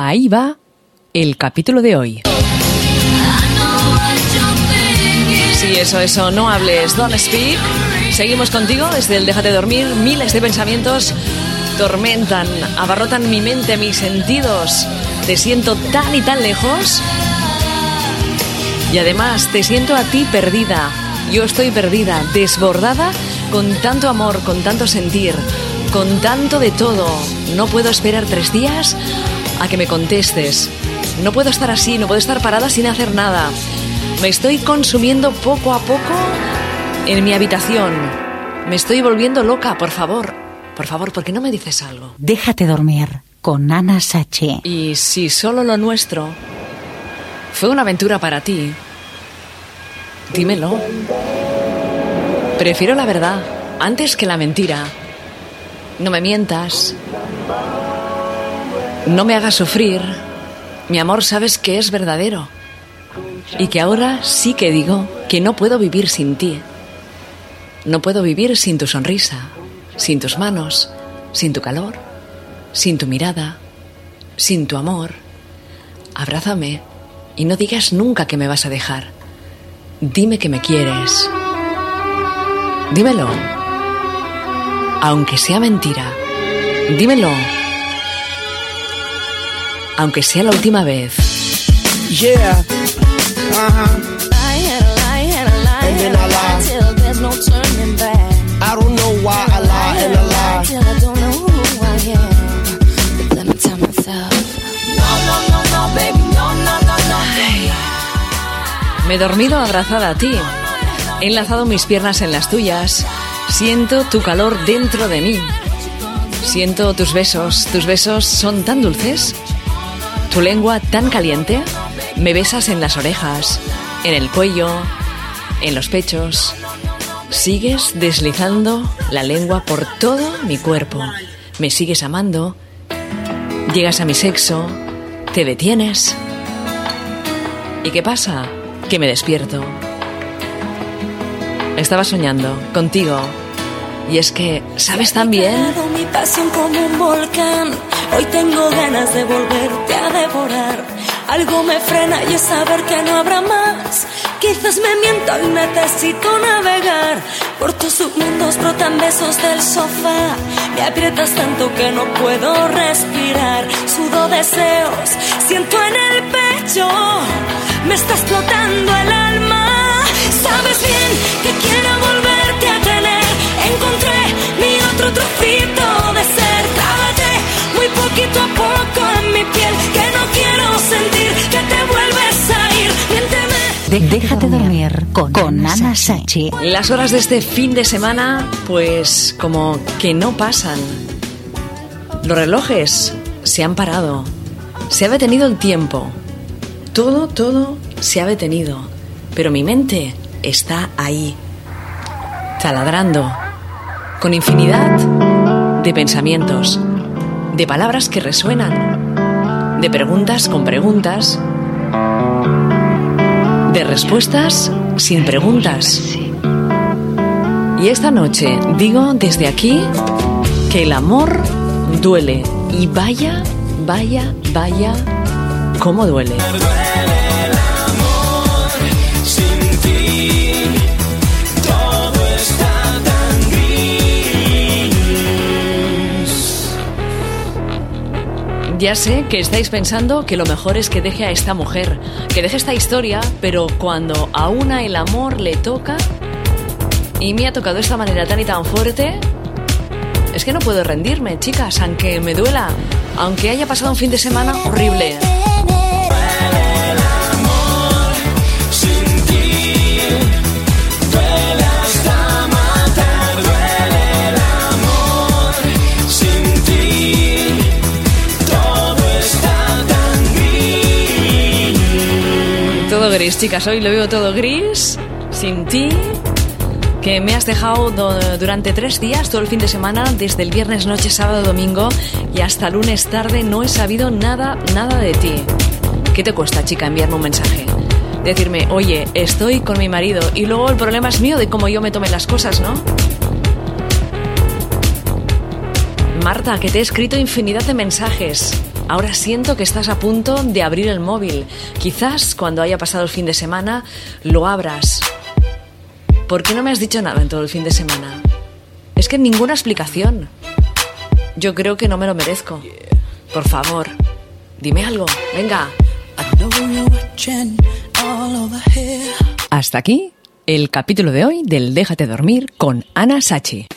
Ahí va el capítulo de hoy. Sí, eso, eso, no hables, don't speak. Seguimos contigo desde el Déjate dormir. Miles de pensamientos tormentan, abarrotan mi mente, mis sentidos. Te siento tan y tan lejos. Y además te siento a ti perdida. Yo estoy perdida, desbordada con tanto amor, con tanto sentir, con tanto de todo. No puedo esperar tres días a que me contestes. No puedo estar así, no puedo estar parada sin hacer nada. Me estoy consumiendo poco a poco en mi habitación. Me estoy volviendo loca, por favor. Por favor, ¿por qué no me dices algo? Déjate dormir con Ana Sache. Y si solo lo nuestro fue una aventura para ti, dímelo. Prefiero la verdad antes que la mentira. No me mientas. No me hagas sufrir. Mi amor, sabes que es verdadero. Y que ahora sí que digo que no puedo vivir sin ti. No puedo vivir sin tu sonrisa, sin tus manos, sin tu calor, sin tu mirada, sin tu amor. Abrázame y no digas nunca que me vas a dejar. Dime que me quieres. Dímelo. Aunque sea mentira. Dímelo. Aunque sea la última vez. Yeah. And then I lie. Till there's no turning back. I don't know why I lie and I lie. Till I don't know who I am. But let me tell myself. No, no, no, no, baby. No, no, no, no. Me he dormido abrazada a ti. He enlazado mis piernas en las tuyas. Siento tu calor dentro de mí. Siento tus besos. Tus besos son tan dulces. Tu lengua tan caliente. Me besas en las orejas, en el cuello, en los pechos. Sigues deslizando la lengua por todo mi cuerpo. Me sigues amando. Llegas a mi sexo. Te detienes. ¿Y qué pasa? Que me despierto. Estaba soñando contigo. Y es que, ¿sabes también? Mi pasión como un volcán. Hoy tengo ganas de volverte a devorar. Algo me frena y es saber que no habrá más. Quizás me miento y necesito navegar. Por tus submundos brotan besos del sofá. Me aprietas tanto que no puedo respirar. Sudo deseos, siento en el pecho. Me está explotando el alma. Sabes bien que quiero volverte De- Déjate dormir con, con Ana Sachi. Las horas de este fin de semana, pues como que no pasan. Los relojes se han parado. Se ha detenido el tiempo. Todo, todo se ha detenido. Pero mi mente está ahí. Taladrando. Con infinidad de pensamientos. De palabras que resuenan. De preguntas con preguntas. De respuestas sin preguntas. Y esta noche digo desde aquí que el amor duele. Y vaya, vaya, vaya, cómo duele. Ya sé que estáis pensando que lo mejor es que deje a esta mujer, que deje esta historia, pero cuando a una el amor le toca y me ha tocado de esta manera tan y tan fuerte, es que no puedo rendirme, chicas, aunque me duela, aunque haya pasado un fin de semana horrible. Gris, chicas, hoy lo veo todo gris, sin ti, que me has dejado do- durante tres días, todo el fin de semana, desde el viernes noche, sábado, domingo y hasta lunes tarde, no he sabido nada, nada de ti. ¿Qué te cuesta, chica, enviarme un mensaje? Decirme, oye, estoy con mi marido y luego el problema es mío de cómo yo me tome las cosas, ¿no? Marta, que te he escrito infinidad de mensajes. Ahora siento que estás a punto de abrir el móvil. Quizás cuando haya pasado el fin de semana lo abras. ¿Por qué no me has dicho nada en todo el fin de semana? Es que ninguna explicación. Yo creo que no me lo merezco. Por favor, dime algo. Venga. Hasta aquí el capítulo de hoy del Déjate dormir con Ana Sachi.